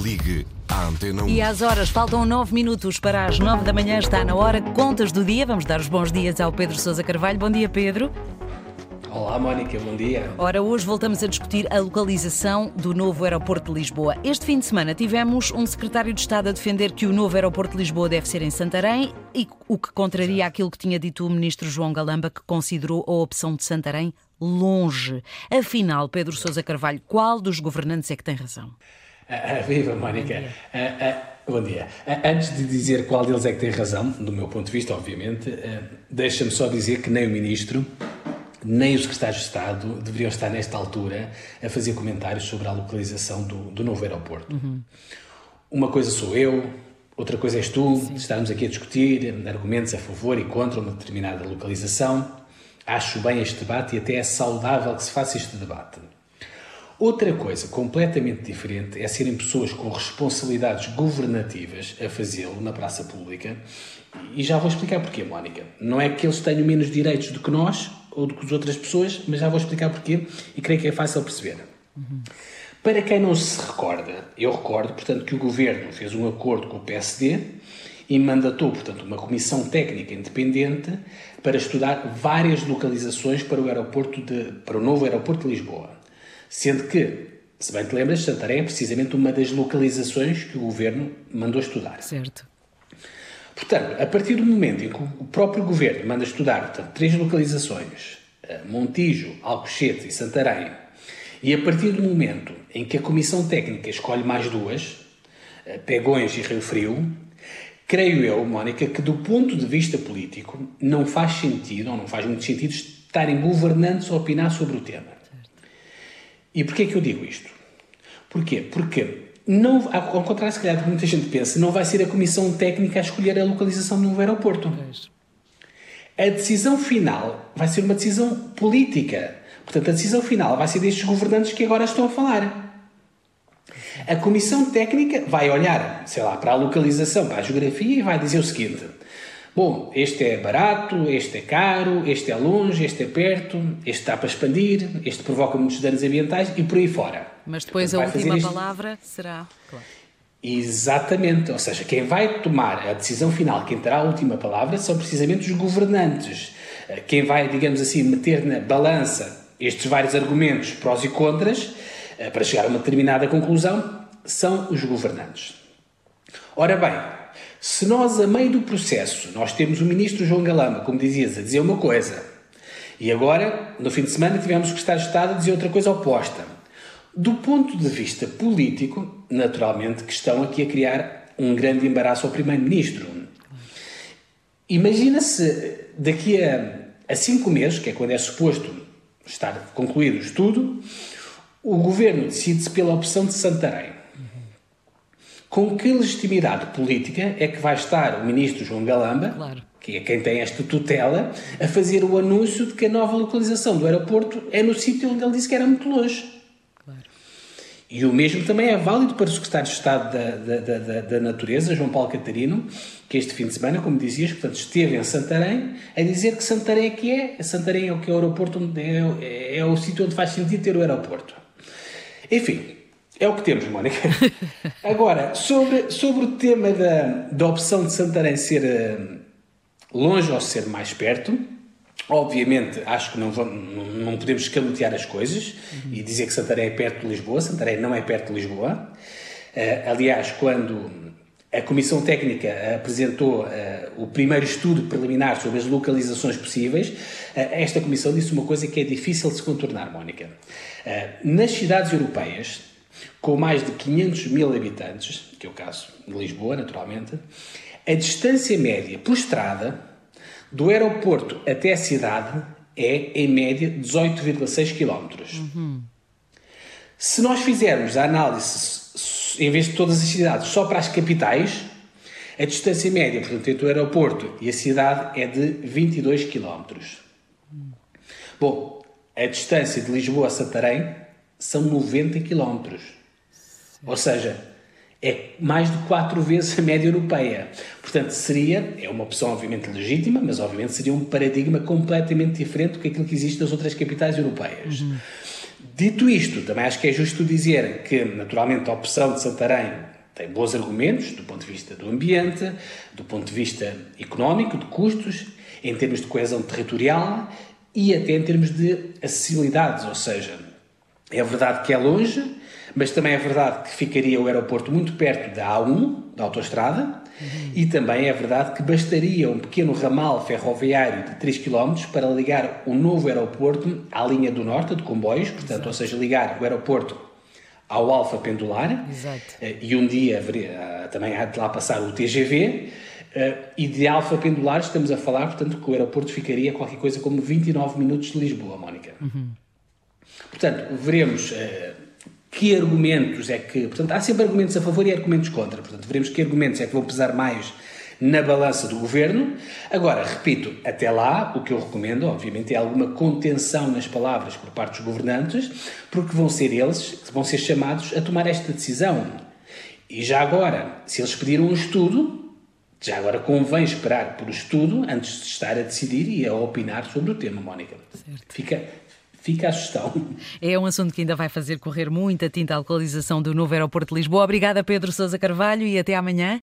Ligue à Antena 1. E às horas, faltam 9 minutos para as 9 da manhã, está na hora. Contas do dia, vamos dar os bons dias ao Pedro Sousa Carvalho. Bom dia, Pedro. Olá, Mónica, bom dia. Ora, hoje voltamos a discutir a localização do novo aeroporto de Lisboa. Este fim de semana tivemos um secretário de Estado a defender que o novo aeroporto de Lisboa deve ser em Santarém, e o que contraria aquilo que tinha dito o ministro João Galamba, que considerou a opção de Santarém longe. Afinal, Pedro Sousa Carvalho, qual dos governantes é que tem razão? Uh, viva, Mónica. Bom dia. Uh, bom dia. antes de dizer qual deles é que tem razão, do meu ponto de vista, obviamente, deixa-me só dizer que nem o ministro nem os secretários de Estado deveriam estar nesta altura a fazer comentários sobre a localização do, do novo aeroporto. Uhum. Uma coisa sou eu, outra coisa és tu, Sim. estarmos aqui a discutir argumentos a favor e contra uma determinada localização. Acho bem este debate e até é saudável que se faça este debate. Outra coisa completamente diferente é serem pessoas com responsabilidades governativas a fazê-lo na praça pública. E já vou explicar porquê, Mónica. Não é que eles tenham menos direitos do que nós ou do que as outras pessoas, mas já vou explicar porquê e creio que é fácil perceber. Uhum. Para quem não se recorda, eu recordo, portanto, que o Governo fez um acordo com o PSD e mandatou, portanto, uma comissão técnica independente para estudar várias localizações para o, aeroporto de, para o novo aeroporto de Lisboa. Sendo que, se bem te lembras, Santarém é precisamente uma das localizações que o Governo mandou estudar. Certo. Portanto, a partir do momento em que o próprio governo manda estudar portanto, três localizações, eh, Montijo, Alcochete e Santarém, e a partir do momento em que a Comissão Técnica escolhe mais duas, eh, Pegões e Rio Frio, creio eu, Mónica, que do ponto de vista político não faz sentido, ou não faz muito sentido, estarem governantes a opinar sobre o tema. E porquê é que eu digo isto? Porquê? Porque não, ao contrário, se calhar, do que muita gente pensa, não vai ser a comissão técnica a escolher a localização do novo aeroporto. A decisão final vai ser uma decisão política. Portanto, a decisão final vai ser destes governantes que agora estão a falar. A comissão técnica vai olhar, sei lá, para a localização, para a geografia e vai dizer o seguinte: Bom, este é barato, este é caro, este é longe, este é perto, este está para expandir, este provoca muitos danos ambientais e por aí fora. Mas depois Portanto, a última isto... palavra será. Claro. Exatamente, ou seja, quem vai tomar a decisão final, quem terá a última palavra, são precisamente os governantes. Eh, quem vai, digamos assim, meter na balança estes vários argumentos, prós e contras, eh, para chegar a uma determinada conclusão, são os governantes. Ora bem, se nós, a meio do processo, nós temos o ministro João Galamba, como dizias, a dizer uma coisa, e agora, no fim de semana, tivemos o secretário de Estado a dizer outra coisa oposta. Do ponto de vista político, naturalmente, que estão aqui a criar um grande embaraço ao primeiro-ministro. Imagina se daqui a, a cinco meses, que é quando é suposto estar concluído o estudo, o governo decide-se pela opção de Santarém. Com que legitimidade política é que vai estar o ministro João Galamba, claro. que é quem tem esta tutela, a fazer o anúncio de que a nova localização do aeroporto é no sítio onde ele disse que era muito longe? Claro. E o mesmo também é válido para o secretário de Estado da, da, da, da, Natureza, João Paulo Catarino, que este fim de semana, como dizias, portanto, esteve em Santarém a dizer que Santarém é que é. Santarém é o que é o aeroporto, é, é, é o sítio onde faz sentido ter o aeroporto. Enfim, é o que temos, Mónica. Agora, sobre, sobre o tema da, da opção de Santarém ser uh, longe ou ser mais perto, obviamente acho que não, vamos, não, podemos escamotear as coisas uhum. e dizer que Santarém é perto de Lisboa. Santarém não é perto de Lisboa. Uh, aliás, quando a Comissão Técnica apresentou uh, o primeiro estudo preliminar sobre as localizações possíveis. esta Comissão disse uma coisa que é difícil de se contornar, Mónica. nas cidades europeias, com mais de 500 mil habitantes, que é o caso de Lisboa, naturalmente, a distância média por estrada do aeroporto até a cidade é, em média, 18,6 km. Uhum. Se nós fizermos a análise, em vez de todas as cidades, só para as capitais, a distância média, portanto, entre o aeroporto e a cidade é de 22 km. Bom, a distância de Lisboa a Santarém são 90 km. Ou seja, é mais de quatro vezes a média europeia. Portanto, seria, é uma opção obviamente legítima, mas obviamente seria um paradigma completamente diferente do que aquilo que existe nas outras capitais europeias. Uhum. Dito isto, também acho que é justo dizer que, naturalmente, a opção de Santarém tem bons argumentos do ponto de vista do ambiente, do ponto de vista económico, de custos, em termos de coesão territorial e até em termos de acessibilidades, ou seja, é verdade que é longe, mas também é verdade que ficaria o aeroporto muito perto da A1, da autoestrada, uhum. e também é verdade que bastaria um pequeno ramal ferroviário de 3 km para ligar o novo aeroporto à linha do norte de comboios, portanto, Exato. ou seja, ligar o aeroporto ao Alfa Pendular, Exato. Eh, e um dia haveria, eh, também há de lá passar o TGV, eh, e de Alfa Pendular estamos a falar, portanto, que o aeroporto ficaria qualquer coisa como 29 minutos de Lisboa, Mónica. Uhum. Portanto, veremos que argumentos é que. Portanto, há sempre argumentos a favor e argumentos contra. Portanto, veremos que argumentos é que vão pesar mais na balança do governo. Agora, repito, até lá, o que eu recomendo, obviamente, é alguma contenção nas palavras por parte dos governantes, porque vão ser eles que vão ser chamados a tomar esta decisão. E já agora, se eles pediram um estudo, já agora convém esperar por estudo antes de estar a decidir e a opinar sobre o tema, Mónica. Certo. Fica, Fica a sugestão. É um assunto que ainda vai fazer correr muita tinta a localização do novo aeroporto de Lisboa. Obrigada, Pedro Sousa Carvalho, e até amanhã.